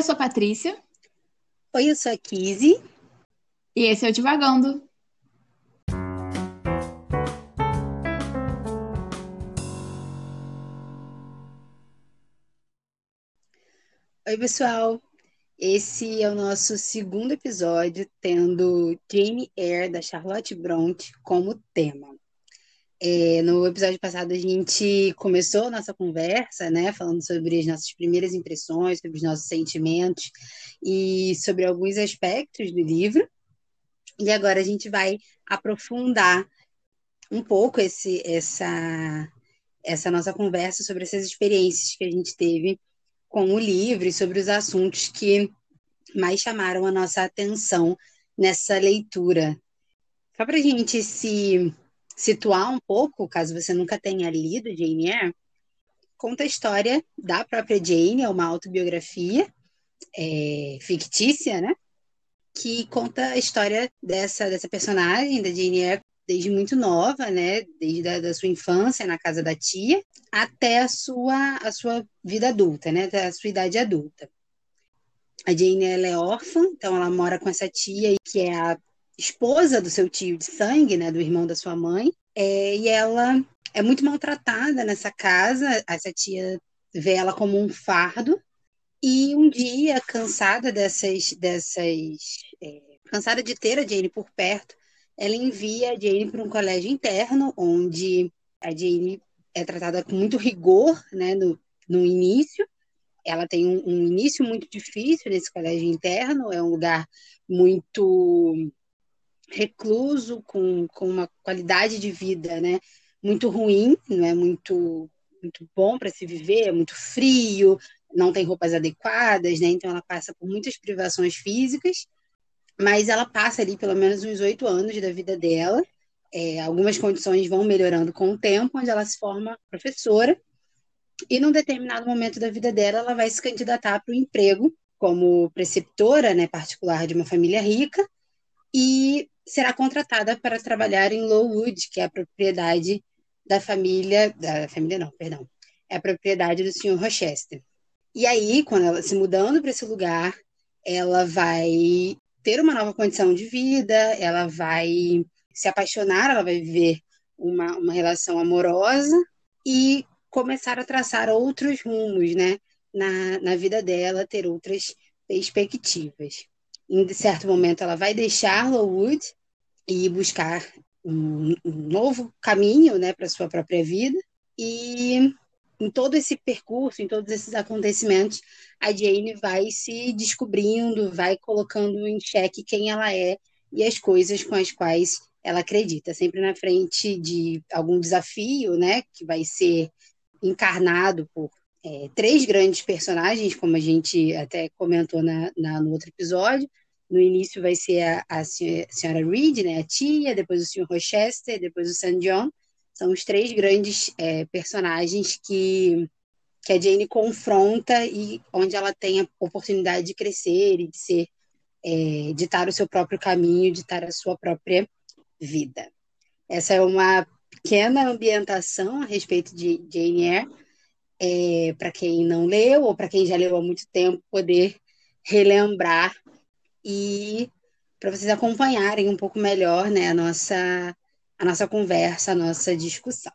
eu sou a Patrícia. Oi, eu sou a Kizzy. E esse é o Divagando. Oi, pessoal. Esse é o nosso segundo episódio, tendo Jane Eyre, da Charlotte Bronte, como tema. É, no episódio passado, a gente começou nossa conversa, né, falando sobre as nossas primeiras impressões, sobre os nossos sentimentos e sobre alguns aspectos do livro. E agora a gente vai aprofundar um pouco esse, essa, essa nossa conversa sobre essas experiências que a gente teve com o livro e sobre os assuntos que mais chamaram a nossa atenção nessa leitura. Só para a gente se situar um pouco, caso você nunca tenha lido Jane Eyre, conta a história da própria Jane, é uma autobiografia é, fictícia, né? Que conta a história dessa, dessa personagem, da Jane Eyre, desde muito nova, né? Desde a, da sua infância na casa da tia até a sua, a sua vida adulta, né? Até a sua idade adulta. A Jane ela é órfã, então ela mora com essa tia que é a esposa do seu tio de sangue, né, do irmão da sua mãe, é, e ela é muito maltratada nessa casa. Essa tia vê ela como um fardo. E um dia, cansada dessas, dessas é, cansada de ter a Jane por perto, ela envia a Jane para um colégio interno, onde a Jane é tratada com muito rigor, né, no, no início. Ela tem um, um início muito difícil nesse colégio interno, é um lugar muito recluso, com, com uma qualidade de vida né, muito ruim, não é muito, muito bom para se viver, é muito frio, não tem roupas adequadas, né? Então ela passa por muitas privações físicas, mas ela passa ali pelo menos uns oito anos da vida dela. É, algumas condições vão melhorando com o tempo, onde ela se forma professora, e num determinado momento da vida dela, ela vai se candidatar para o emprego como preceptora né, particular de uma família rica, e será contratada para trabalhar em Lowood, que é a propriedade da família, da família não, perdão, é a propriedade do senhor Rochester. E aí, quando ela se mudando para esse lugar, ela vai ter uma nova condição de vida, ela vai se apaixonar, ela vai viver uma, uma relação amorosa e começar a traçar outros rumos, né, na, na vida dela, ter outras perspectivas. Em certo momento, ela vai deixar Lowood e buscar um, um novo caminho né, para sua própria vida. E em todo esse percurso, em todos esses acontecimentos, a Jane vai se descobrindo, vai colocando em xeque quem ela é e as coisas com as quais ela acredita, sempre na frente de algum desafio, né, que vai ser encarnado por é, três grandes personagens, como a gente até comentou na, na, no outro episódio, no início vai ser a, a senhora Reed, né, a tia, depois o senhor Rochester, depois o St. John. São os três grandes é, personagens que, que a Jane confronta e onde ela tem a oportunidade de crescer e de ser, é, ditar o seu próprio caminho, ditar a sua própria vida. Essa é uma pequena ambientação a respeito de Jane Eyre, é, para quem não leu ou para quem já leu há muito tempo poder relembrar e para vocês acompanharem um pouco melhor né, a, nossa, a nossa conversa, a nossa discussão.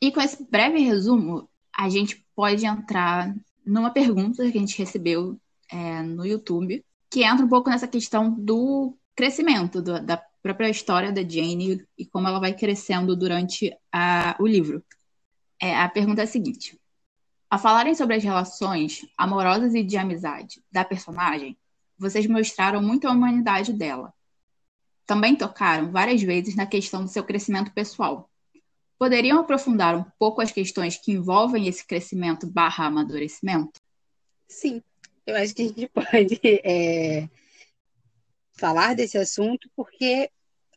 E com esse breve resumo, a gente pode entrar numa pergunta que a gente recebeu é, no YouTube, que entra um pouco nessa questão do crescimento, do, da própria história da Jane e como ela vai crescendo durante a, o livro. É, a pergunta é a seguinte: a falarem sobre as relações amorosas e de amizade da personagem, vocês mostraram muito a humanidade dela. Também tocaram várias vezes na questão do seu crescimento pessoal. Poderiam aprofundar um pouco as questões que envolvem esse crescimento barra amadurecimento? Sim, eu acho que a gente pode é, falar desse assunto porque,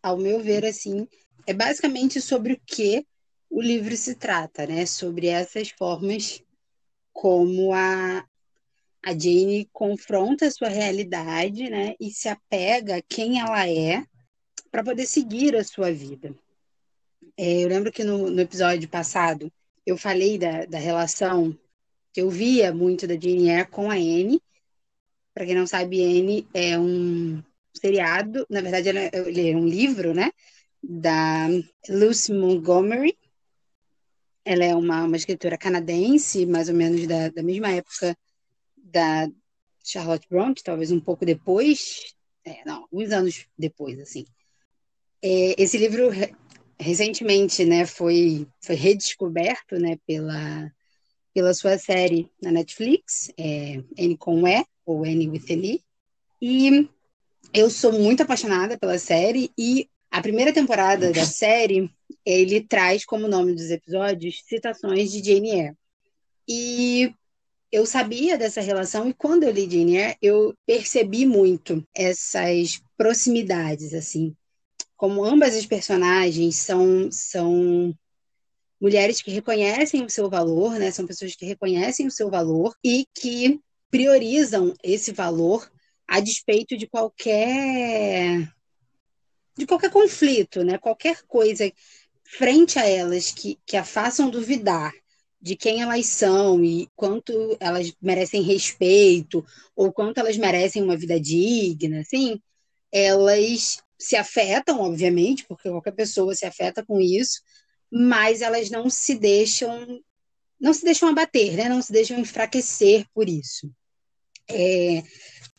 ao meu ver, assim, é basicamente sobre o que o livro se trata, né? Sobre essas formas como a, a Jane confronta a sua realidade, né, e se apega a quem ela é para poder seguir a sua vida. É, eu lembro que no, no, episódio passado eu falei da, da relação que eu via muito da Jane Eyre com a Anne, Para quem não sabe, N é um seriado, na verdade ele é um livro, né? Da Lucy Montgomery. Ela é uma, uma escritora canadense, mais ou menos da, da mesma época da Charlotte Bronte, talvez um pouco depois, é, não, alguns anos depois, assim. É, esse livro recentemente, né, foi, foi redescoberto, né, pela, pela sua série na Netflix, é, N com E, ou N with N, e eu sou muito apaixonada pela série, e a primeira temporada da série, ele traz como nome dos episódios citações de Jane Eyre. E eu sabia dessa relação e quando eu li Jane Eyre, eu percebi muito essas proximidades, assim. Como ambas as personagens são, são mulheres que reconhecem o seu valor, né? São pessoas que reconhecem o seu valor e que priorizam esse valor a despeito de qualquer de qualquer conflito, né? Qualquer coisa frente a elas que, que a façam duvidar de quem elas são e quanto elas merecem respeito ou quanto elas merecem uma vida digna, assim, elas se afetam, obviamente, porque qualquer pessoa se afeta com isso, mas elas não se deixam não se deixam abater, né? não se deixam enfraquecer por isso. É,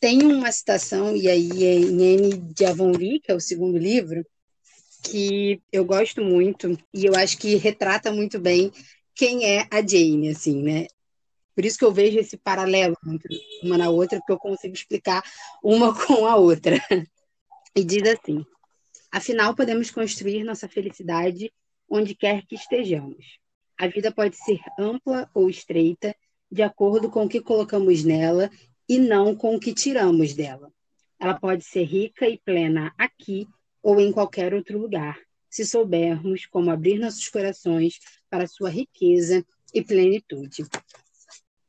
tem uma citação, e aí é em N de Avonlea, que é o segundo livro, que eu gosto muito, e eu acho que retrata muito bem quem é a Jane, assim, né? Por isso que eu vejo esse paralelo entre uma na outra, porque eu consigo explicar uma com a outra. E diz assim: Afinal, podemos construir nossa felicidade onde quer que estejamos. A vida pode ser ampla ou estreita, de acordo com o que colocamos nela e não com o que tiramos dela. Ela pode ser rica e plena aqui ou em qualquer outro lugar, se soubermos como abrir nossos corações para sua riqueza e plenitude.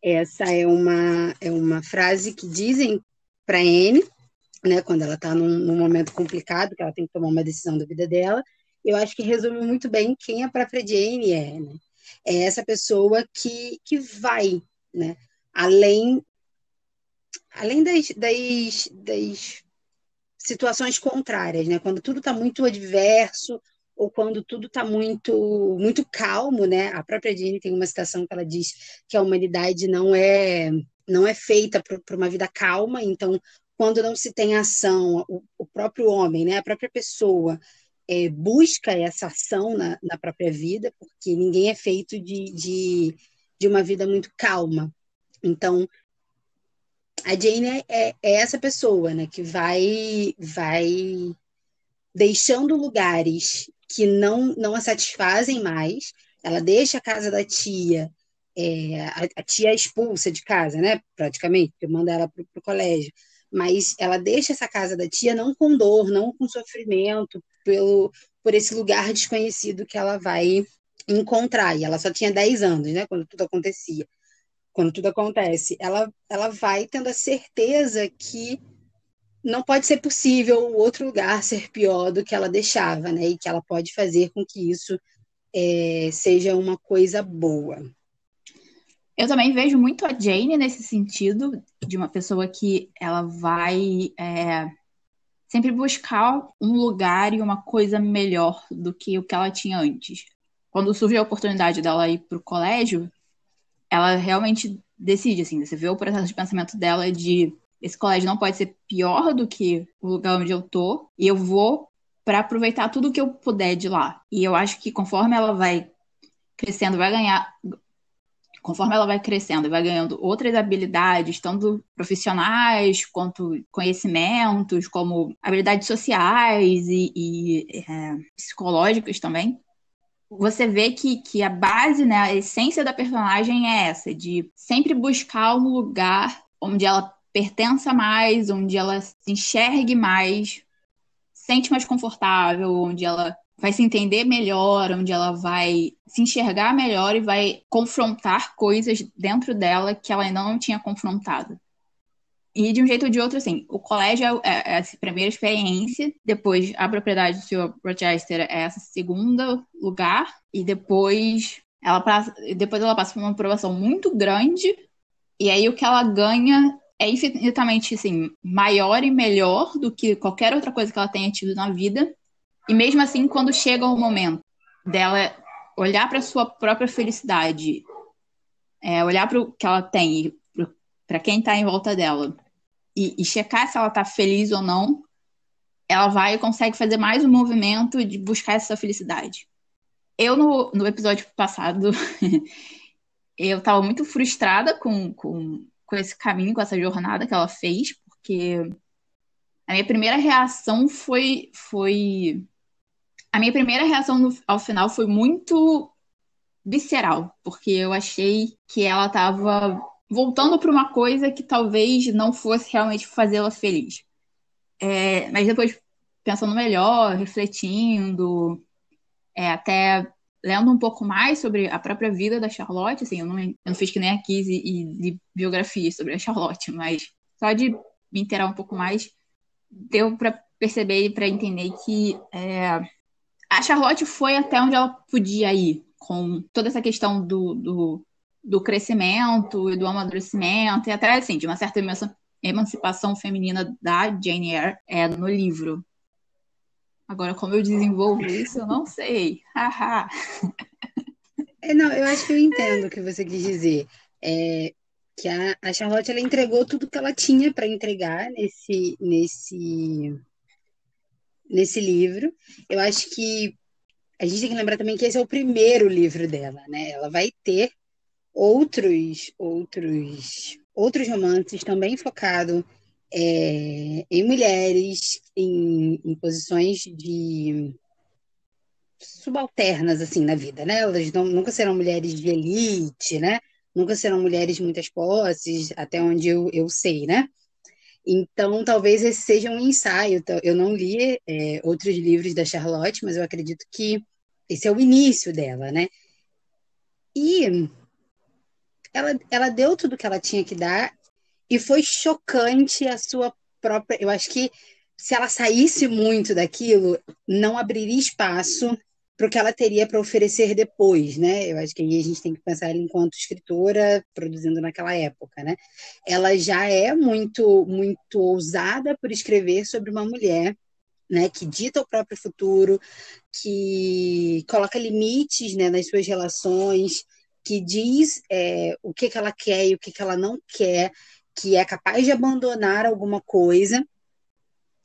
Essa é uma, é uma frase que dizem para Anne, né, quando ela está num, num, momento complicado, que ela tem que tomar uma decisão da vida dela. Eu acho que resume muito bem quem a própria Jane é. Né? É essa pessoa que, que vai né, além, além das, das, das situações contrárias, né? quando tudo está muito adverso ou quando tudo está muito muito calmo, né? A própria Jeanne tem uma citação que ela diz que a humanidade não é não é feita para uma vida calma, então quando não se tem ação, o, o próprio homem, né, a própria pessoa é, busca essa ação na, na, própria vida, porque ninguém é feito de, de, de uma vida muito calma. Então, a Jane é, é, essa pessoa, né, que vai vai deixando lugares que não, não a satisfazem mais. Ela deixa a casa da tia, é, a, a, tia expulsa de casa, né? Praticamente, porque manda ela para o colégio. Mas ela deixa essa casa da tia não com dor, não com sofrimento, pelo, por esse lugar desconhecido que ela vai encontrar. E ela só tinha 10 anos, né? Quando tudo acontecia. Quando tudo acontece. Ela, ela vai tendo a certeza que não pode ser possível o outro lugar ser pior do que ela deixava, né? E que ela pode fazer com que isso é, seja uma coisa boa. Eu também vejo muito a Jane nesse sentido, de uma pessoa que ela vai é, sempre buscar um lugar e uma coisa melhor do que o que ela tinha antes. Quando surge a oportunidade dela ir para o colégio, ela realmente decide, assim, você vê o processo de pensamento dela de esse colégio não pode ser pior do que o lugar onde eu tô, e eu vou para aproveitar tudo que eu puder de lá. E eu acho que conforme ela vai crescendo, vai ganhar conforme ela vai crescendo vai ganhando outras habilidades, tanto profissionais quanto conhecimentos, como habilidades sociais e, e é, psicológicas também, você vê que, que a base, né, a essência da personagem é essa, de sempre buscar um lugar onde ela pertença mais, onde ela se enxergue mais, sente mais confortável, onde ela vai se entender melhor, onde ela vai se enxergar melhor e vai confrontar coisas dentro dela que ela ainda não tinha confrontado. E de um jeito ou de outro, assim, o colégio é, é essa primeira experiência, depois a propriedade do Sr. Rochester é essa segunda lugar, e depois ela passa, depois ela passa por uma aprovação muito grande, e aí o que ela ganha é infinitamente assim, maior e melhor do que qualquer outra coisa que ela tenha tido na vida. E mesmo assim, quando chega o momento dela olhar para sua própria felicidade, é, olhar para o que ela tem, para quem está em volta dela, e, e, checar se ela está feliz ou não, ela vai e consegue fazer mais um movimento de buscar essa felicidade. Eu, no, no episódio passado, eu estava muito frustrada com, com, com esse caminho, com essa jornada que ela fez, porque a minha primeira reação foi, foi a minha primeira reação no, ao final foi muito visceral, porque eu achei que ela estava voltando para uma coisa que talvez não fosse realmente fazê-la feliz. É, mas depois, pensando melhor, refletindo, é, até lendo um pouco mais sobre a própria vida da Charlotte, assim, eu não, eu não fiz que nem a Kiz e, e biografias sobre a Charlotte, mas só de me inteirar um pouco mais, deu para perceber e para entender que é, a Charlotte foi até onde ela podia ir, com toda essa questão do, do, do crescimento e do amadurecimento, e até assim, de uma certa emancipação feminina da Jane Eyre é, no livro. Agora, como eu desenvolvo isso, eu não sei. Haha. é, não, eu acho que eu entendo o que você quis dizer. É, que a, a Charlotte ela entregou tudo que ela tinha para entregar nesse, nesse nesse livro. Eu acho que a gente tem que lembrar também que esse é o primeiro livro dela, né? Ela vai ter outros outros outros romances também focado é, em mulheres em, em, posições de subalternas assim na vida, né? Elas não, nunca serão mulheres de elite, né? Nunca serão mulheres de muitas posses, até onde eu, eu sei, né? Então, talvez esse seja um ensaio. Eu não li é, outros livros da Charlotte, mas eu acredito que esse é o início dela, né? E ela, ela deu tudo que ela tinha que dar e foi chocante a sua própria. Eu acho que se ela saísse muito daquilo, não abriria espaço para o que ela teria para oferecer depois, né? Eu acho que aí a gente tem que pensar ela enquanto escritora produzindo naquela época, né? Ela já é muito muito ousada por escrever sobre uma mulher, né? Que dita o próprio futuro, que coloca limites, né? Nas suas relações, que diz é, o que que ela quer e o que que ela não quer, que é capaz de abandonar alguma coisa,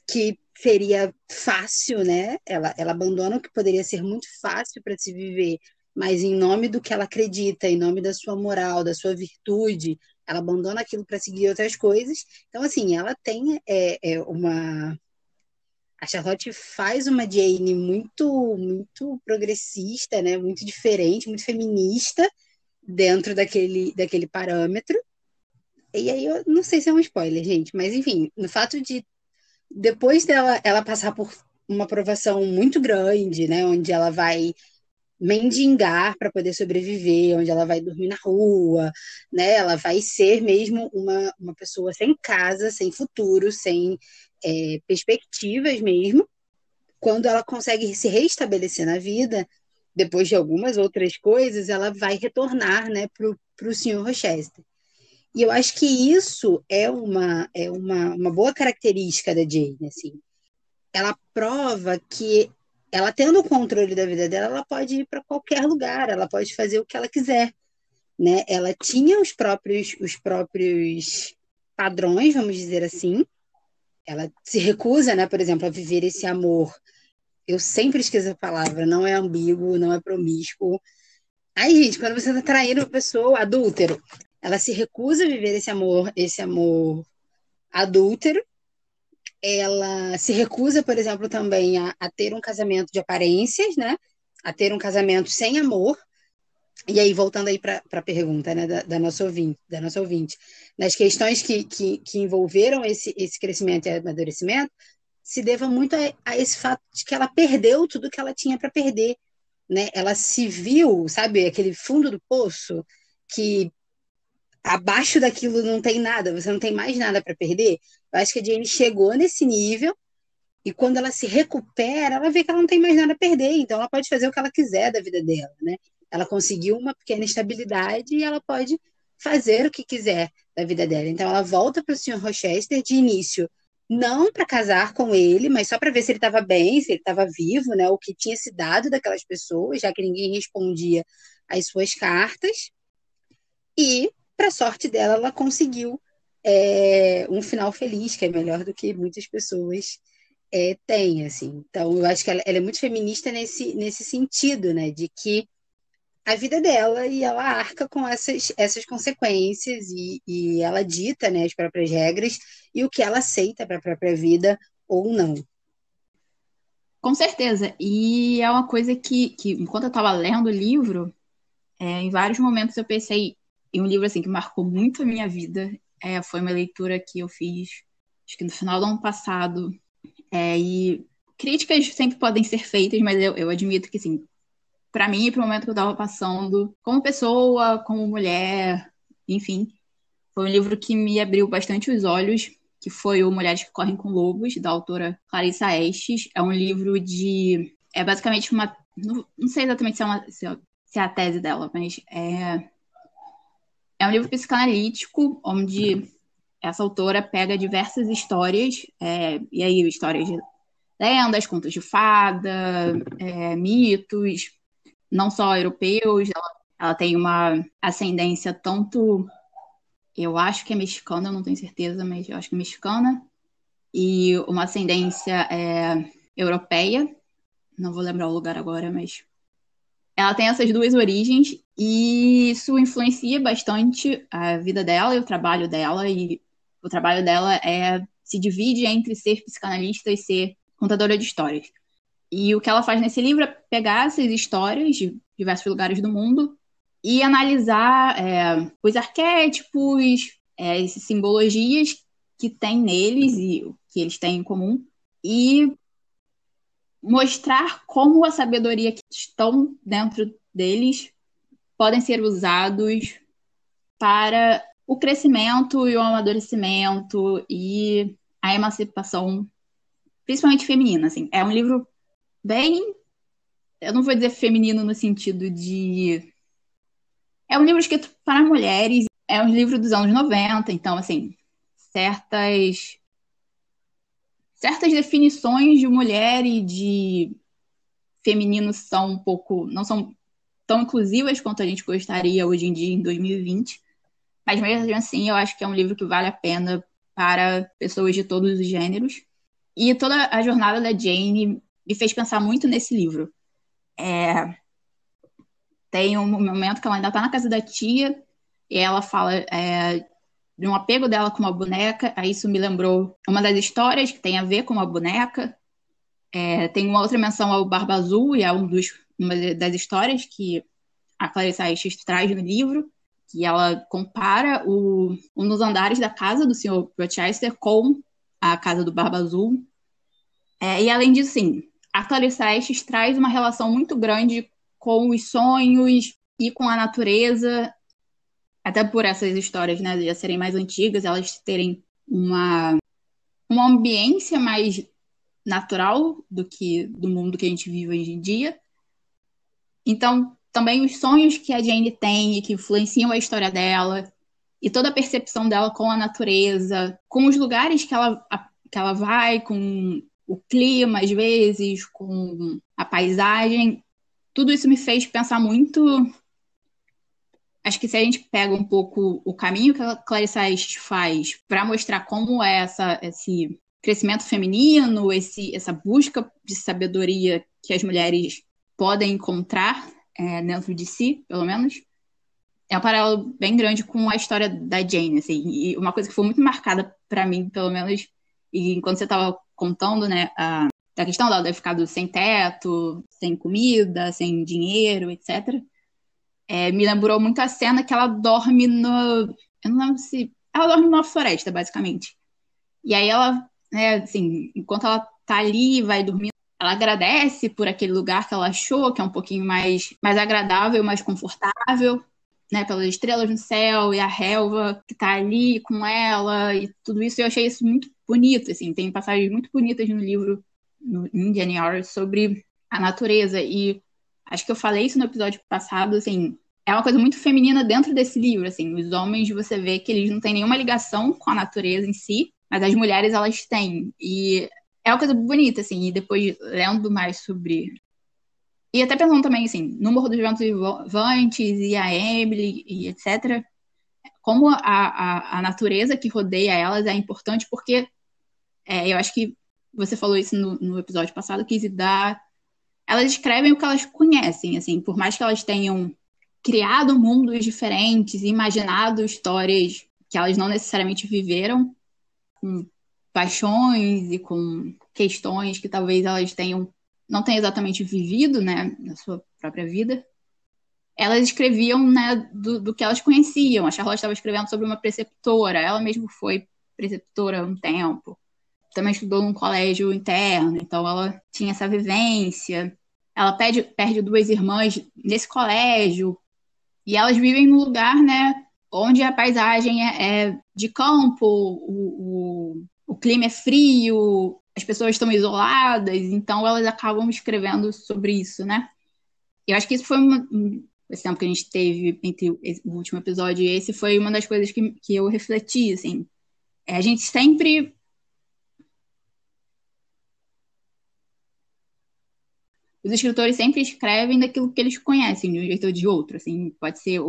que seria fácil, né? Ela, ela abandona o que poderia ser muito fácil para se viver, mas em nome do que ela acredita, em nome da sua moral, da sua virtude, ela abandona aquilo para seguir outras coisas. Então, assim, ela tem é, é uma. A Charlotte faz uma Jane muito, muito progressista, né? Muito diferente, muito feminista dentro daquele, daquele parâmetro. E aí eu não sei se é um spoiler, gente, mas enfim, no fato de depois dela ela passar por uma aprovação muito grande, né, onde ela vai mendigar para poder sobreviver, onde ela vai dormir na rua, né? Ela vai ser mesmo uma, uma pessoa sem casa, sem futuro, sem é, perspectivas mesmo. Quando ela consegue se restabelecer na vida, depois de algumas outras coisas, ela vai retornar, né, para o senhor Rochester. E eu acho que isso é uma, é uma, uma boa característica da Jane, assim. Ela prova que ela tendo o controle da vida dela, ela pode ir para qualquer lugar, ela pode fazer o que ela quiser, né? Ela tinha os próprios os próprios padrões, vamos dizer assim. Ela se recusa, né, por exemplo, a viver esse amor. Eu sempre esqueço a palavra, não é ambíguo, não é promíscuo. Aí, gente, quando você está traindo uma pessoa, adúltero, ela se recusa a viver esse amor, esse amor adúltero. Ela se recusa, por exemplo, também a, a ter um casamento de aparências, né? A ter um casamento sem amor. E aí, voltando aí para a pergunta né, da, da, nossa ouvinte, da nossa ouvinte, nas questões que, que, que envolveram esse, esse crescimento e amadurecimento, se deva muito a, a esse fato de que ela perdeu tudo que ela tinha para perder. Né? Ela se viu, sabe, aquele fundo do poço que abaixo daquilo não tem nada, você não tem mais nada para perder. Eu acho que a Jane chegou nesse nível e quando ela se recupera, ela vê que ela não tem mais nada a perder, então ela pode fazer o que ela quiser da vida dela, né? Ela conseguiu uma pequena estabilidade e ela pode fazer o que quiser da vida dela. Então ela volta para o Sr. Rochester de início, não para casar com ele, mas só para ver se ele estava bem, se ele estava vivo, né? O que tinha se dado daquelas pessoas, já que ninguém respondia às suas cartas. E, para sorte dela, ela conseguiu é, um final feliz, que é melhor do que muitas pessoas é, têm, assim. Então, eu acho que ela, ela, é muito feminista nesse, nesse sentido, né? De que a vida dela e ela arca com essas, essas consequências e, e ela dita né, as próprias regras e o que ela aceita para a própria vida ou não. Com certeza. E é uma coisa que, que enquanto eu estava lendo o livro, é, em vários momentos eu pensei em um livro assim que marcou muito a minha vida. É, foi uma leitura que eu fiz, acho que no final do ano passado. É, e críticas sempre podem ser feitas, mas eu, eu admito que, assim, para mim, para o momento que eu estava passando, como pessoa, como mulher, enfim, foi um livro que me abriu bastante os olhos, que foi o Mulheres que Correm com Lobos, da autora Clarissa Estes. É um livro de. É basicamente uma. Não, não sei exatamente se é, uma, se é a tese dela, mas é. É um livro psicanalítico, onde essa autora pega diversas histórias, é, e aí histórias de lendas, contos de fada, é, mitos, não só europeus, ela, ela tem uma ascendência tanto, eu acho que é mexicana, não tenho certeza, mas eu acho que é mexicana, e uma ascendência é, europeia, não vou lembrar o lugar agora, mas ela tem essas duas origens e isso influencia bastante a vida dela e o trabalho dela e o trabalho dela é se divide entre ser psicanalista e ser contadora de histórias. E o que ela faz nesse livro é pegar essas histórias de diversos lugares do mundo e analisar é, os arquétipos, é, essas simbologias que tem neles e que eles têm em comum e mostrar como a sabedoria que estão dentro deles podem ser usados para o crescimento e o amadurecimento e a emancipação, principalmente feminina. Assim. É um livro bem. Eu não vou dizer feminino no sentido de. É um livro escrito para mulheres, é um livro dos anos 90, então, assim, certas. Certas definições de mulher e de feminino são um pouco. não são tão inclusivas quanto a gente gostaria hoje em dia, em 2020. Mas mesmo assim, eu acho que é um livro que vale a pena para pessoas de todos os gêneros. E toda a jornada da Jane me fez pensar muito nesse livro. É... Tem um momento que ela ainda está na casa da tia e ela fala é, de um apego dela com uma boneca. Aí isso me lembrou uma das histórias que tem a ver com uma boneca. É, tem uma outra menção ao Barba Azul e é um dos, uma das histórias que a Clarissa Estes traz no livro, que ela compara o, um dos andares da casa do Sr. Rochester com a casa do Barba Azul. É, e além disso, sim, a Clarissa Estes traz uma relação muito grande com os sonhos e com a natureza, até por essas histórias né, já serem mais antigas, elas terem uma, uma ambiência mais natural do que do mundo que a gente vive hoje em dia. Então, também os sonhos que a Jane tem e que influenciam a história dela, e toda a percepção dela com a natureza, com os lugares que ela, que ela vai, com o clima, às vezes, com a paisagem. Tudo isso me fez pensar muito. Acho que se a gente pega um pouco o caminho que a Clarissa Estes faz para mostrar como é essa, esse crescimento feminino, esse, essa busca de sabedoria que as mulheres podem encontrar é, dentro de si, pelo menos, é um paralelo bem grande com a história da Jane, assim, e uma coisa que foi muito marcada para mim, pelo menos, e enquanto você estava contando, né, a, a questão dela ter ficado sem teto, sem comida, sem dinheiro, etc. É, me lembrou muito a cena que ela dorme no. Eu não lembro se. Ela dorme numa floresta, basicamente. E aí ela, né, assim, enquanto ela tá ali, vai dormindo, ela agradece por aquele lugar que ela achou, que é um pouquinho mais, mais agradável, mais confortável, né, pelas estrelas no céu e a relva que tá ali com ela e tudo isso. Eu achei isso muito bonito, assim, tem passagens muito bonitas no livro no, em Jenny sobre a natureza e acho que eu falei isso no episódio passado, assim, é uma coisa muito feminina dentro desse livro, assim, os homens você vê que eles não têm nenhuma ligação com a natureza em si, mas as mulheres elas têm e é uma coisa bonita, assim, e depois lendo mais sobre e até pensando também, assim, no Morro dos Ventos Vivantes e a Emily e etc., como a, a, a natureza que rodeia elas é importante, porque é, eu acho que você falou isso no, no episódio passado, que dá. Elas escrevem o que elas conhecem, assim, por mais que elas tenham criado mundos diferentes, imaginado histórias que elas não necessariamente viveram, com paixões e com questões que talvez elas tenham não tenham exatamente vivido, né, na sua própria vida, elas escreviam, né, do, do que elas conheciam. A Charlotte estava escrevendo sobre uma preceptora, ela mesma foi preceptora um tempo. Também estudou num colégio interno, então ela tinha essa vivência. Ela perde, perde duas irmãs nesse colégio, e elas vivem num lugar, né, onde a paisagem é, é de campo, o, o, o clima é frio, as pessoas estão isoladas, então elas acabam escrevendo sobre isso, né? Eu acho que isso foi uma, esse tempo que a gente teve entre o último episódio e esse foi uma das coisas que, que eu refleti, assim. É, a gente sempre os escritores sempre escrevem daquilo que eles conhecem de um jeito ou de outro, assim, pode ser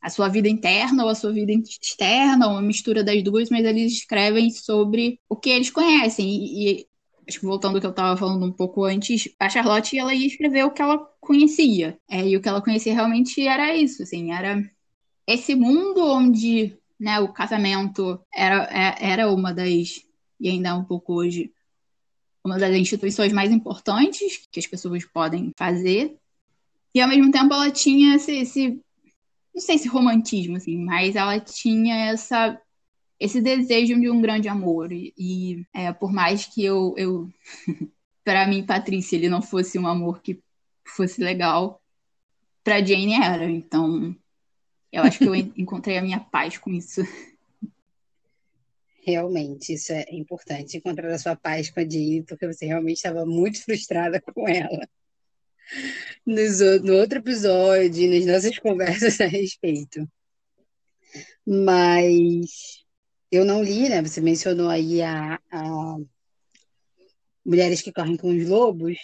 a sua vida interna ou a sua vida externa, ou uma mistura das duas, mas eles escrevem sobre o que eles conhecem. E, e acho que voltando ao que eu estava falando um pouco antes, a Charlotte ela ia escrever o que ela conhecia. É, e o que ela conhecia realmente era isso, assim, era esse mundo onde né, o casamento era, é, era uma das, e ainda é um pouco hoje, uma das instituições mais importantes que as pessoas podem fazer. E ao mesmo tempo ela tinha esse, esse não sei se romantismo, assim, mas ela tinha essa esse desejo de um grande amor. E, é, por mais que eu, eu para mim, Patrícia, ele não fosse um amor que fosse legal, para Jane era. Então, eu acho que eu encontrei a minha paz com isso. Realmente, isso é importante, encontrar a sua paz com a Jane, porque você realmente estava muito frustrada com ela nos, no outro episódio, nas nossas conversas a respeito. Mas eu não li, né? Você mencionou aí a, a Mulheres que Correm com os Lobos.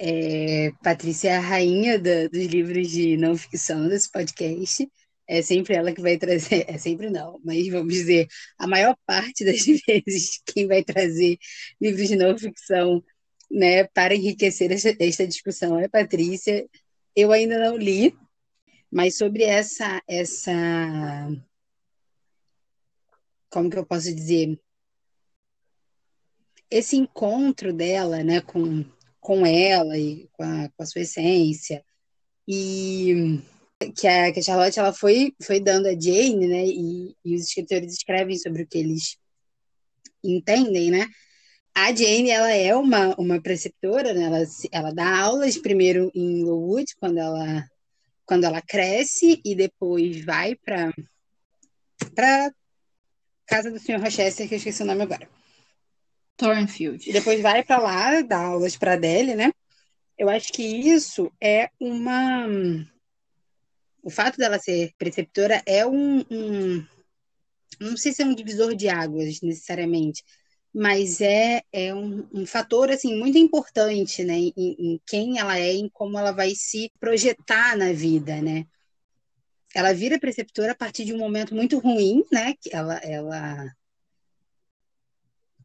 É, Patrícia é a rainha da, dos livros de não ficção desse podcast. É sempre ela que vai trazer, é sempre não, mas vamos dizer, a maior parte das vezes quem vai trazer livros de não ficção né, para enriquecer esta, discussão é Patrícia. Eu ainda não li, mas sobre essa essa como que eu posso dizer esse encontro dela, né, com com ela e com a, com a sua essência e que a, que a Charlotte ela foi foi dando a Jane, né, e, e os escritores escrevem sobre o que eles entendem, né? A Jane, ela é uma, uma preceptora, né? Ela, ela dá aulas primeiro em Lowood, quando ela, quando ela cresce, e depois vai para para casa do Sr. Rochester, que eu esqueci o nome agora. Thornfield. E depois vai para lá, dar aulas para Adele, né? Eu acho que isso é uma. O fato dela ser preceptora é um, um. Não sei se é um divisor de águas, necessariamente, mas é, é um, um fator assim muito importante né, em, em, quem ela é, em como ela vai se projetar na vida, né? Ela vira preceptora a partir de um momento muito ruim, né? Ela, ela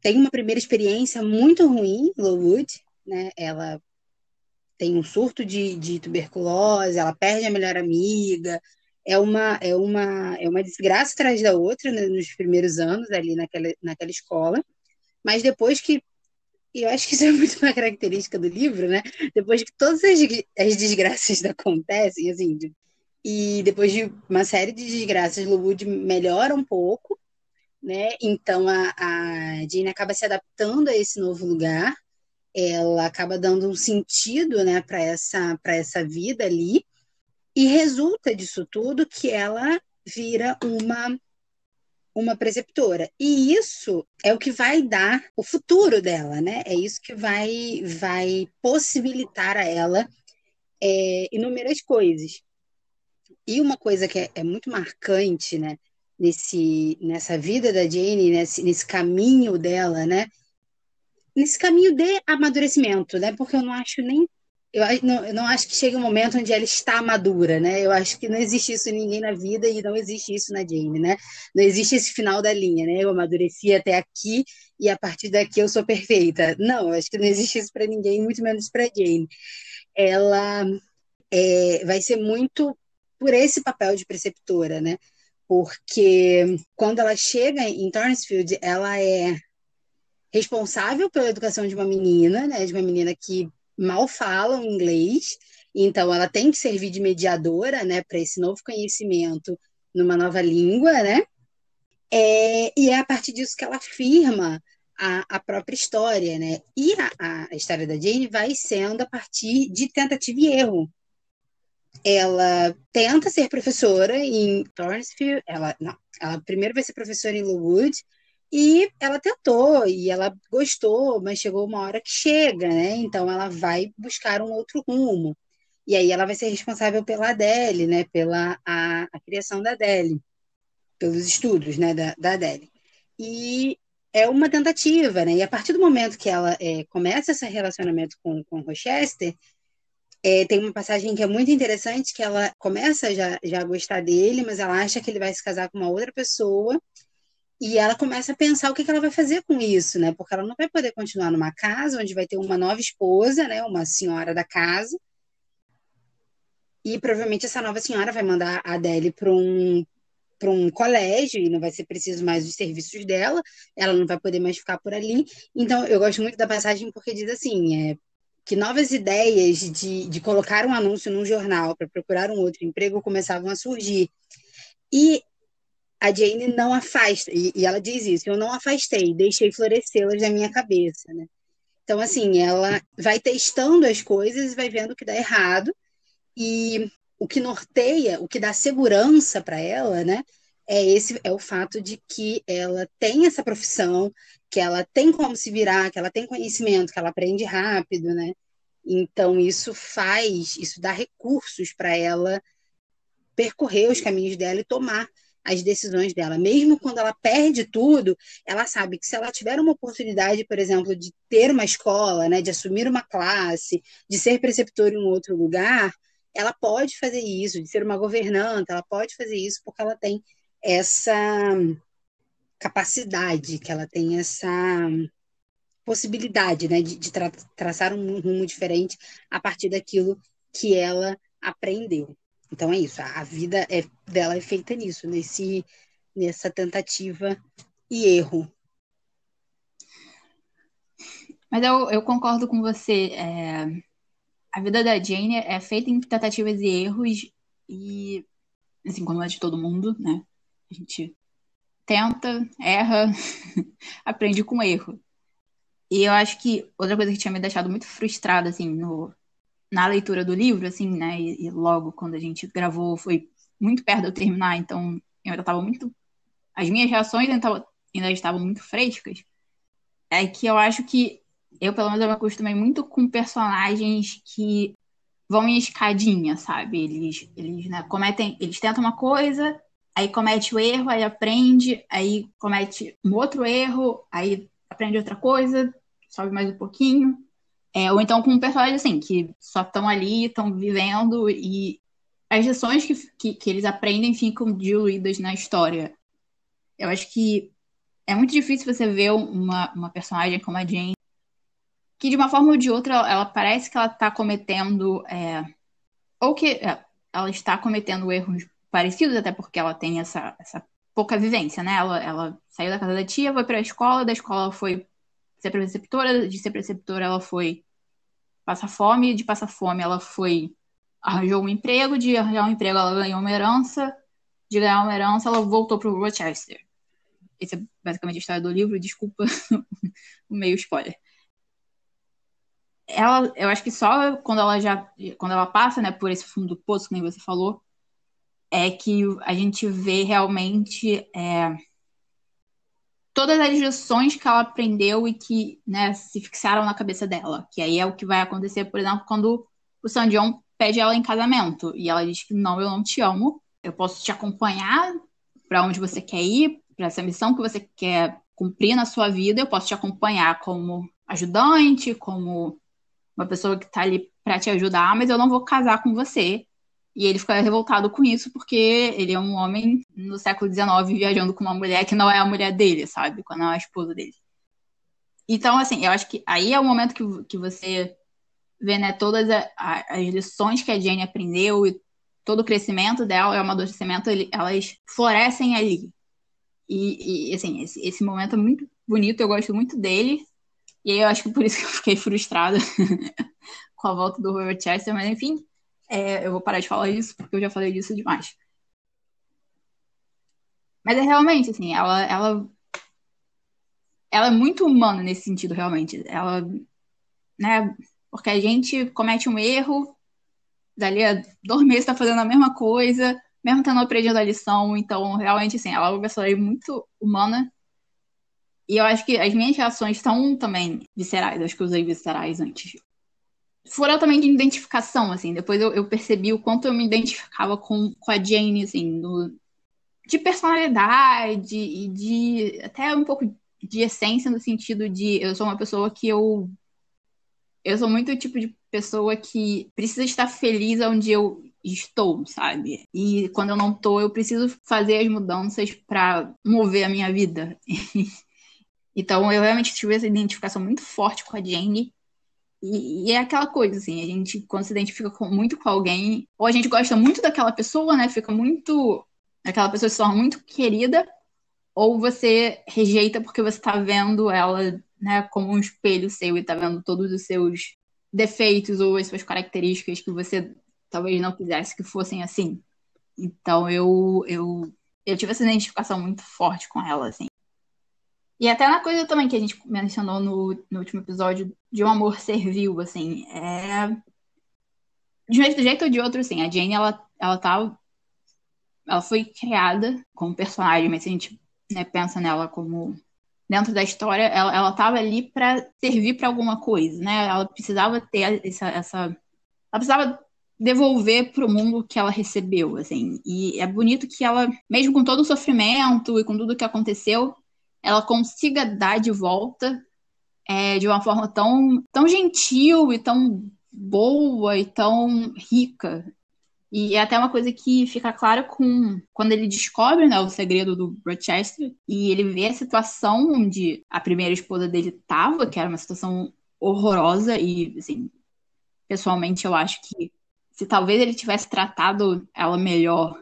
tem uma primeira experiência muito ruim Lowood, né? Ela tem um surto de, de tuberculose, ela perde a melhor amiga, é uma é uma é uma desgraça atrás da outra né, nos primeiros anos ali naquela, naquela escola mas depois que. Eu acho que isso é muito uma característica do livro, né? Depois que todas as, as desgraças acontecem, assim, de, e depois de uma série de desgraças, Lowood melhora um pouco, né? Então a, a Jane acaba se adaptando a esse novo lugar, ela acaba dando um sentido, né, para essa essa vida ali, e resulta disso tudo que ela vira uma uma preceptora. E isso é o que vai dar o futuro dela, né? É isso que vai, vai possibilitar a ela é, inúmeras coisas. E uma coisa que é, é, muito marcante, né, nesse, nessa vida da Jane, nesse, nesse caminho dela, né, nesse caminho de amadurecimento, né, porque eu não acho nem eu não, eu não acho que chegue um momento onde ela está madura, né? Eu acho que não existe isso em ninguém na vida e não existe isso na Jane, né? Não existe esse final da linha, né? Eu amadureci até aqui e a partir daqui eu sou perfeita. Não, acho que não existe isso para ninguém, muito menos para Jane. Ela é, vai ser muito por esse papel de preceptora, né? Porque quando ela chega em Thornsfield, ela é responsável pela educação de uma menina, né? De uma menina que mal falam inglês, então ela tem que servir de mediadora, né, para esse novo conhecimento numa nova língua, né? É, e é a partir disso que ela afirma a, a própria história, né? E a, a história da Jane vai sendo a partir de tentativa e erro. Ela tenta ser professora em Thornsfield, ela, não, ela primeiro vai ser professora em Lowood, e ela tentou e ela gostou, mas chegou uma hora que chega, né? Então ela vai buscar um outro rumo. E aí ela vai ser responsável pela Adele, né? Pela a, a criação da Adele, pelos estudos, né? Da, da Adele. E é uma tentativa, né? E a partir do momento que ela é, começa esse relacionamento com, com Rochester, é, tem uma passagem que é muito interessante, que ela começa já, já a gostar dele, mas ela acha que ele vai se casar com uma outra pessoa, e ela começa a pensar o que, que ela vai fazer com isso, né? Porque ela não vai poder continuar numa casa onde vai ter uma nova esposa, né? Uma senhora da casa. E provavelmente essa nova senhora vai mandar a Adele para um para um colégio e não vai ser preciso mais os serviços dela, ela não vai poder mais ficar por ali. Então, eu gosto muito da passagem porque diz assim, é, que novas ideias de, de colocar um anúncio num jornal para procurar um outro emprego começavam a surgir. E a Jane não afasta, e, e ela diz isso, eu não afastei, deixei florescê-las na minha cabeça, né? Então, assim, ela vai testando as coisas e vai vendo o que dá errado, e o que norteia, o que dá segurança para ela, né? É esse é o fato de que ela tem essa profissão, que ela tem como se virar, que ela tem conhecimento, que ela aprende rápido, né? Então isso faz, isso dá recursos para ela percorrer os caminhos dela e tomar as decisões dela. Mesmo quando ela perde tudo, ela sabe que se ela tiver uma oportunidade, por exemplo, de ter uma escola, né, de assumir uma classe, de ser preceptor em um outro lugar, ela pode fazer isso, de ser uma governanta, ela pode fazer isso porque ela tem essa capacidade, que ela tem essa possibilidade, né, de, de tra traçar um rumo diferente a partir daquilo que ela aprendeu. Então é isso, a vida é, dela é feita nisso, nesse, nessa tentativa e erro. Mas eu, eu concordo com você. É, a vida da Jane é feita em tentativas e erros, e assim como a de todo mundo, né? A gente tenta, erra, aprende com erro. E eu acho que outra coisa que tinha me deixado muito frustrada, assim, no, na leitura do livro, assim, né? E, e, logo quando a gente gravou foi muito perto de eu terminar, então eu ainda estava muito. As minhas reações ainda, ainda estavam muito frescas. É que eu acho que eu, pelo menos, eu me acostumei muito com personagens que vão em escadinha, sabe? Eles, eles né, cometem. Eles tentam uma coisa, aí comete o erro, aí aprende, aí comete um outro erro, aí aprende outra coisa, sobe mais um pouquinho, é, ou então com personagem assim, que só estão ali, estão vivendo e as lições que, que, que, eles aprendem ficam diluídas na história. Eu acho que é muito difícil você ver uma, uma personagem como a Jane, que de uma forma ou de outra ela, parece que ela está cometendo. É, ou que é, ela está cometendo erros parecidos, até porque ela tem essa, essa pouca vivência, né? Ela, ela saiu da casa da tia, foi para a escola, da escola foi ser preceptora, de ser preceptora ela foi passar fome, de passar fome ela foi arranjou um emprego, de arranjar um emprego ela ganhou uma herança, de ganhar uma herança ela voltou para o Rochester. Essa é basicamente a história do livro, desculpa o meio spoiler. Ela, eu acho que só quando ela já, quando ela passa, né, por esse fundo do poço, como você falou, é que a gente vê realmente é, todas as lições que ela aprendeu e que né, se fixaram na cabeça dela. Que aí é o que vai acontecer, por exemplo, quando o San John pede ela em casamento. E ela diz que não, eu não te amo. Eu posso te acompanhar para onde você quer ir, para essa missão que você quer cumprir na sua vida. Eu posso te acompanhar como ajudante, como uma pessoa que está ali para te ajudar, mas eu não vou casar com você. E ele fica revoltado com isso porque ele é um homem no século XIX viajando com uma mulher que não é a mulher dele, sabe? Quando é a esposa dele. Então, assim, eu acho que aí é o momento que, que você vê, né, todas a, a, as lições que a Jane aprendeu e todo o crescimento dela, o amadurecimento, ele, elas florescem ali. E, e assim, esse, esse momento é muito bonito, eu gosto muito dele. E aí eu acho que por isso que eu fiquei frustrada com a volta do Robert Chester, mas enfim, é, eu vou parar de falar isso porque eu já falei disso demais. Mas é realmente, assim, ela, ela, ela é muito humana nesse sentido, realmente. Ela, né, porque a gente comete um erro, dali a dois meses tá fazendo a mesma coisa, mesmo tendo aprendido a lição, então, realmente, assim, ela é uma pessoa muito humana, e eu acho que as minhas reações são também viscerais, acho que eu usei viscerais antes foram também de identificação, assim. Depois eu, eu, percebi o quanto eu me identificava com, com a Jane, assim, no, de personalidade e de até um pouco de essência no sentido de eu sou uma pessoa que eu eu sou muito o tipo de pessoa que precisa estar feliz onde eu estou, sabe? E quando eu não tô, eu preciso fazer as mudanças para mover a minha vida. então eu realmente tive essa identificação muito forte com a Jane e, e, é aquela coisa, assim, a gente, quando se identifica com, muito com alguém, ou a gente gosta muito daquela pessoa, né? Fica muito. Aquela pessoa se torna muito querida, ou você rejeita porque você tá vendo ela, né, como um espelho seu e tá vendo todos os seus defeitos ou as suas características que você talvez não quisesse que fossem assim. Então eu, eu, eu tive essa identificação muito forte com ela, assim. E até na coisa também que a gente mencionou no, no último episódio de um amor servil, assim, é... De um jeito ou de outro, assim, a Jane, ela, ela tá... Ela foi criada como personagem, mas se a gente né, pensa nela como... Dentro da história, ela, ela tava ali para servir para alguma coisa, né? Ela precisava ter essa... essa... Ela precisava devolver para o mundo que ela recebeu, assim. E é bonito que ela, mesmo com todo o sofrimento e com tudo que aconteceu, ela consiga dar de volta é, de uma forma tão, tão gentil e tão boa e tão rica. E é até uma coisa que fica clara com quando ele descobre né, o segredo do Rochester e ele vê a situação onde a primeira esposa dele estava, que era uma situação horrorosa e, assim, pessoalmente eu acho que se talvez ele tivesse tratado ela melhor,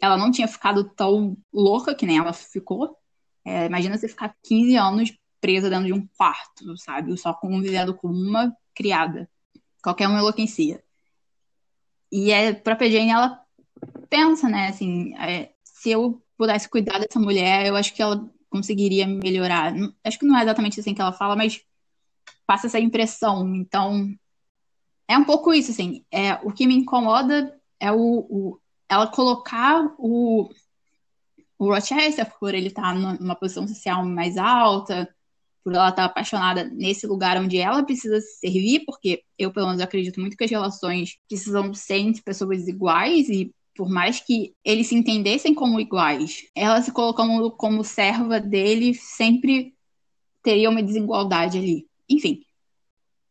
ela não tinha ficado tão louca que nem ela ficou. É, imagina você ficar 15 anos presa dentro de um quarto, sabe? Só convivendo com uma criada. Qualquer um enlouquecia. E a própria Jane, ela pensa, né? Assim, é, se eu pudesse cuidar dessa mulher, eu acho que ela conseguiria melhorar. Acho que não é exatamente assim que ela fala, mas passa essa impressão. Então, é um pouco isso, assim. É, o que me incomoda é o, o ela colocar o, o Rochester, por ele estar tá numa posição social mais alta, por ela estar tá apaixonada nesse lugar onde ela precisa servir, porque eu, pelo menos, acredito muito que as relações precisam ser entre pessoas iguais e por mais que eles se entendessem como iguais, ela se colocando como serva dele sempre teria uma desigualdade ali. Enfim,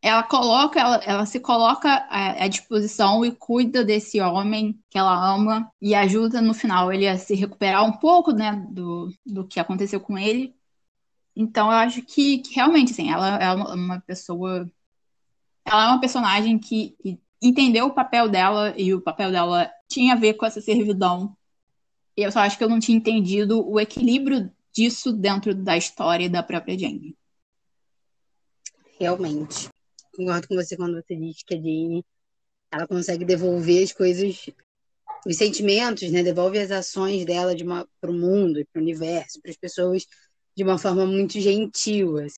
ela coloca, ela, ela se coloca à, à, disposição e cuida desse homem que ela ama e ajuda no final ele a se recuperar um pouco, né, do, do que aconteceu com ele. Então eu acho que, que realmente, assim, ela é uma, uma, pessoa, ela é uma personagem que, que entendeu o papel dela e o papel dela tinha a ver com essa servidão. E eu só acho que eu não tinha entendido o equilíbrio disso dentro da história da própria Jane. Realmente concordo com você quando você diz que a Jane ela consegue devolver as coisas, os sentimentos, né? Devolve as ações dela de para o mundo, para o universo, para as pessoas de uma forma muito gentil. Assim.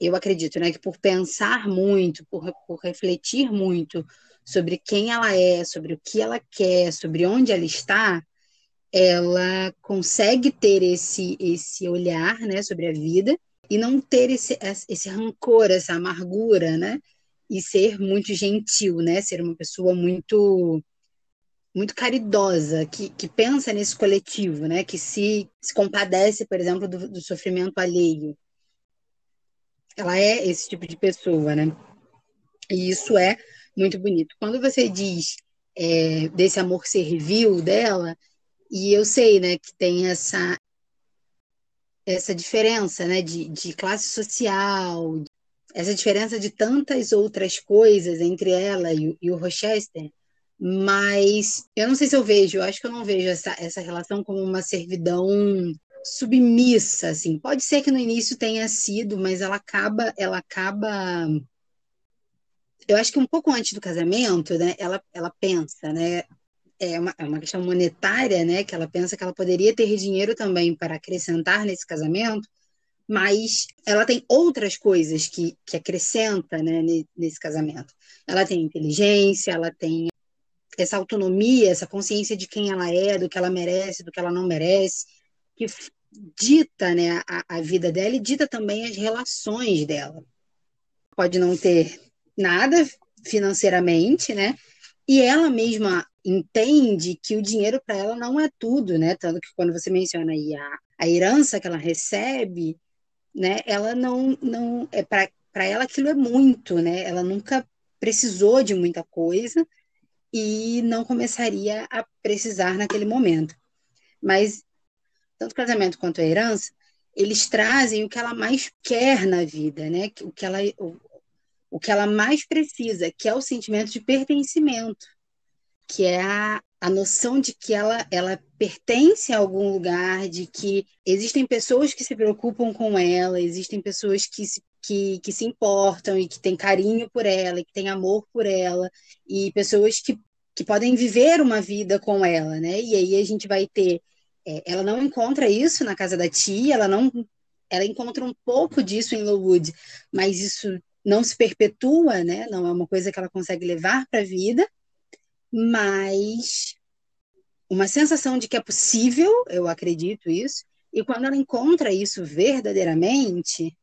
Eu acredito, né, que por pensar muito, por, por refletir muito sobre quem ela é, sobre o que ela quer, sobre onde ela está, ela consegue ter esse esse olhar, né, sobre a vida e não ter esse esse rancor, essa amargura, né? e ser muito gentil, né? Ser uma pessoa muito muito caridosa, que, que pensa nesse coletivo, né? Que se, se compadece, por exemplo, do, do sofrimento alheio. Ela é esse tipo de pessoa, né? E isso é muito bonito. Quando você diz é, desse amor servil dela, e eu sei, né, que tem essa essa diferença, né, de, de classe social, essa diferença de tantas outras coisas entre ela e, e o Rochester, mas eu não sei se eu vejo, eu acho que eu não vejo essa, essa relação como uma servidão submissa, assim. Pode ser que no início tenha sido, mas ela acaba, ela acaba eu acho que um pouco antes do casamento, né, ela, ela pensa, né, é uma, é uma questão monetária, né, que ela pensa que ela poderia ter dinheiro também para acrescentar nesse casamento, mas ela tem outras coisas que, que acrescenta, né, nesse casamento. Ela tem inteligência, ela tem essa autonomia, essa consciência de quem ela é, do que ela merece, do que ela não merece, que dita né, a, a vida dela e dita também as relações dela. Pode não ter nada financeiramente, né? E ela mesma entende que o dinheiro para ela não é tudo, né? Tanto que quando você menciona aí a, a herança que ela recebe, né? Ela não não é para para ela aquilo é muito, né? Ela nunca precisou de muita coisa e não começaria a precisar naquele momento. Mas tanto o casamento quanto a herança, eles trazem o que ela mais quer na vida, né? O que ela o que ela mais precisa, que é o sentimento de pertencimento, que é a, a noção de que ela, ela pertence a algum lugar, de que existem pessoas que se preocupam com ela, existem pessoas que se, que, que se importam e que têm carinho por ela, que têm amor por ela, e pessoas que, que podem viver uma vida com ela, né? E aí a gente vai ter. É, ela não encontra isso na casa da tia, ela não. Ela encontra um pouco disso em Lowood, mas isso não se perpetua, né? Não é uma coisa que ela consegue levar para a vida, mas uma sensação de que é possível, eu acredito isso, e quando ela encontra isso verdadeiramente,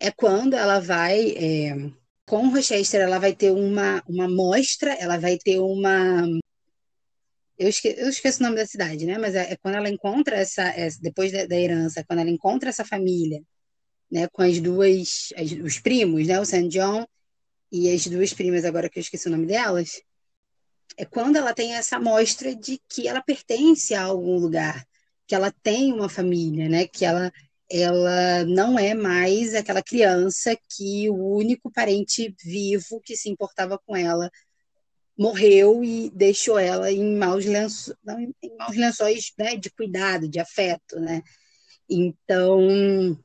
é quando ela vai, é, com Rochester, ela vai ter uma, uma mostra, ela vai ter uma. Eu esqueço, eu esqueço o nome da cidade, né? Mas é, é quando ela encontra essa, essa depois da, da herança, quando ela encontra essa família né, com as duas, as, os primos, né, o St. John e as duas primas, agora que eu esqueci o nome delas, é quando ela tem essa mostra de que ela pertence a algum lugar, que ela tem uma família, né, que ela, ela não é mais aquela criança que o único parente vivo que se importava com ela morreu e deixou ela em maus lençóis, em maus lençóis né, de cuidado, de afeto, né? Então,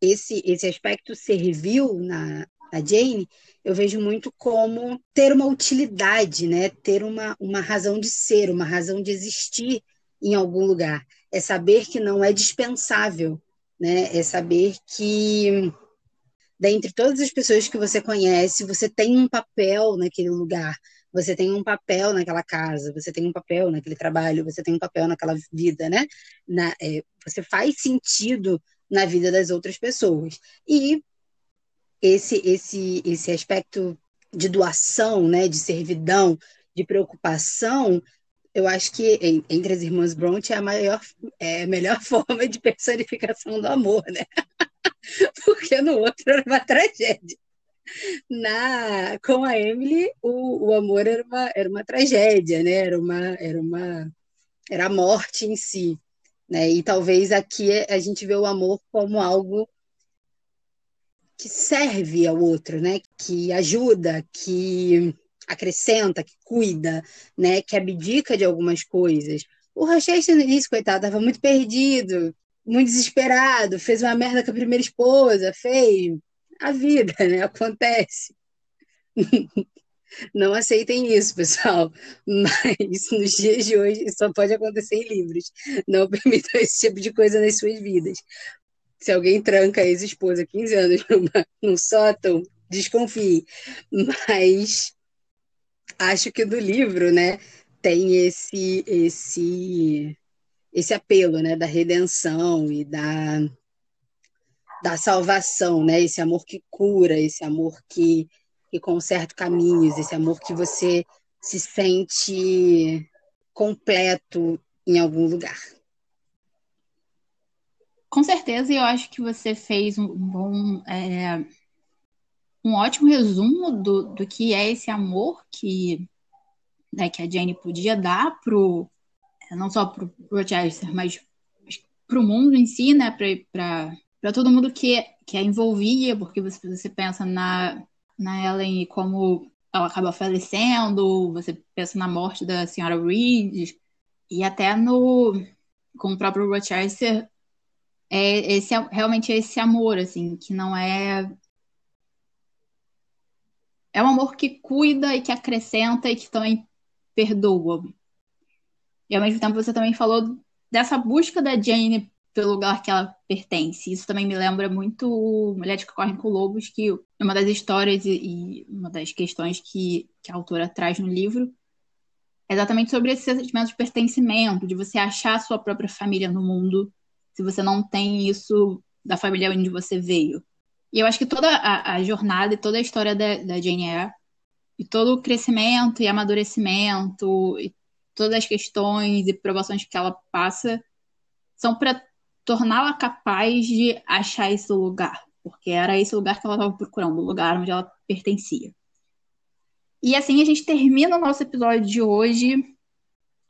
esse, esse aspecto servil na, na Jane, eu vejo muito como ter uma utilidade, né? ter uma, uma razão de ser, uma razão de existir em algum lugar. É saber que não é dispensável, né? é saber que dentre todas as pessoas que você conhece, você tem um papel naquele lugar, você tem um papel naquela casa, você tem um papel naquele trabalho, você tem um papel naquela vida, né? Na, é, você faz sentido na vida das outras pessoas. E esse esse esse aspecto de doação, né, de servidão, de preocupação, eu acho que entre as irmãs Bronte é a maior é a melhor forma de personificação do amor, né? Porque no outro era uma tragédia. Na com a Emily, o, o amor era uma, era uma tragédia, né? Era uma era uma era a morte em si. Né? E talvez aqui a gente vê o amor como algo que serve ao outro, né? que ajuda, que acrescenta, que cuida, né? que abdica de algumas coisas. O Rochester, no início, coitado, estava muito perdido, muito desesperado, fez uma merda com a primeira esposa, fez. A vida, né? Acontece. Não aceitem isso, pessoal. Mas nos dias de hoje só pode acontecer em livros. Não permitam esse tipo de coisa nas suas vidas. Se alguém tranca a ex-esposa 15 anos numa, num sótão, desconfie. Mas acho que do livro, né, tem esse esse esse apelo, né, da redenção e da da salvação, né? Esse amor que cura, esse amor que que conserta caminhos, esse amor que você se sente completo em algum lugar. Com certeza, eu acho que você fez um bom, é, um ótimo resumo do, do que é esse amor que, né, que a Jane podia dar pro, não só para o Rochester, mas para o mundo em si, né, para todo mundo que, que a envolvia, porque você, você pensa na, na Ellen como ela acaba falecendo, você pensa na morte da senhora Reed, e até no com o próprio Rochester, é esse realmente é esse amor assim, que não é é um amor que cuida e que acrescenta e que também perdoa. E ao mesmo tempo você também falou dessa busca da Jane pelo lugar que ela pertence. Isso também me lembra muito Mulheres que Correm com Lobos, que uma das histórias e, uma das questões que, que a autora traz no livro é exatamente sobre esse sentimento de pertencimento, de você achar a sua própria família no mundo, se você não tem isso da família onde você veio. E eu acho que toda a, a jornada e toda a história da, da Jane Eyre, e todo o crescimento e amadurecimento, e todas as questões e provações que ela passa, são para torná-la capaz de achar esse lugar, porque era esse lugar que ela estava procurando, o lugar onde ela pertencia. E assim a gente termina o nosso episódio de hoje,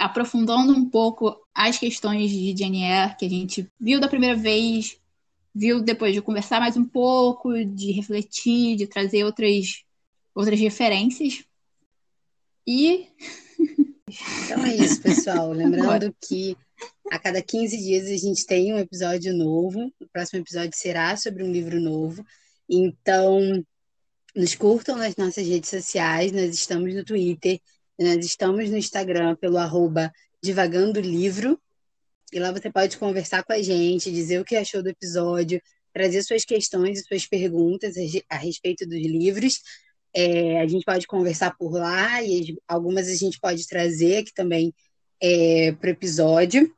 aprofundando um pouco as questões de Eyre que a gente viu da primeira vez, viu depois de conversar mais um pouco, de refletir, de trazer outras, outras referências. E. Então é isso, pessoal. Lembrando que a cada 15 dias a gente tem um episódio novo. O próximo episódio será sobre um livro novo. Então, nos curtam nas nossas redes sociais. Nós estamos no Twitter, nós estamos no Instagram pelo arroba Divagando Livro. E lá você pode conversar com a gente, dizer o que achou do episódio, trazer suas questões e suas perguntas a respeito dos livros. É, a gente pode conversar por lá e algumas a gente pode trazer aqui também é, para o episódio.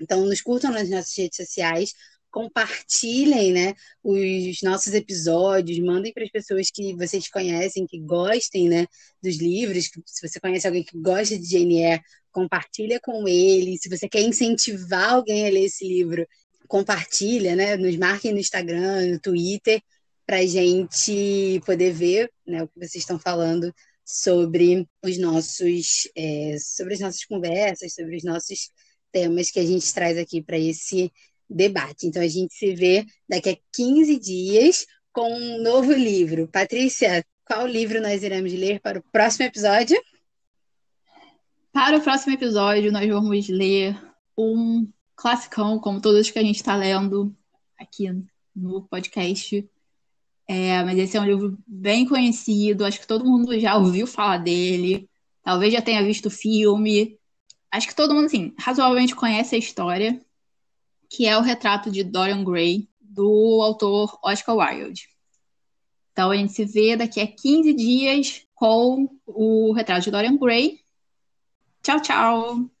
Então, nos curtam nas nossas redes sociais, compartilhem né, os nossos episódios, mandem para as pessoas que vocês conhecem, que gostem né, dos livros. Se você conhece alguém que gosta de Eyre, compartilha com ele. Se você quer incentivar alguém a ler esse livro, compartilha, né? Nos marquem no Instagram, no Twitter, para a gente poder ver né, o que vocês estão falando sobre os nossos, é, sobre as nossas conversas, sobre os nossos temas que a gente traz aqui para esse debate. Então a gente se vê daqui a 15 dias com um novo livro. Patrícia, qual livro nós iremos ler para o próximo episódio? Para o próximo episódio, nós vamos ler um classicão, como todos que a gente está lendo aqui no podcast. É, mas esse é um livro bem conhecido, acho que todo mundo já ouviu falar dele, talvez já tenha visto o filme, acho que todo mundo, assim, razoavelmente conhece a história, que é o retrato de Dorian Gray, do autor Oscar Wilde. Então a gente se vê daqui a 15 dias com o retrato de Dorian Gray. Tchau, tchau!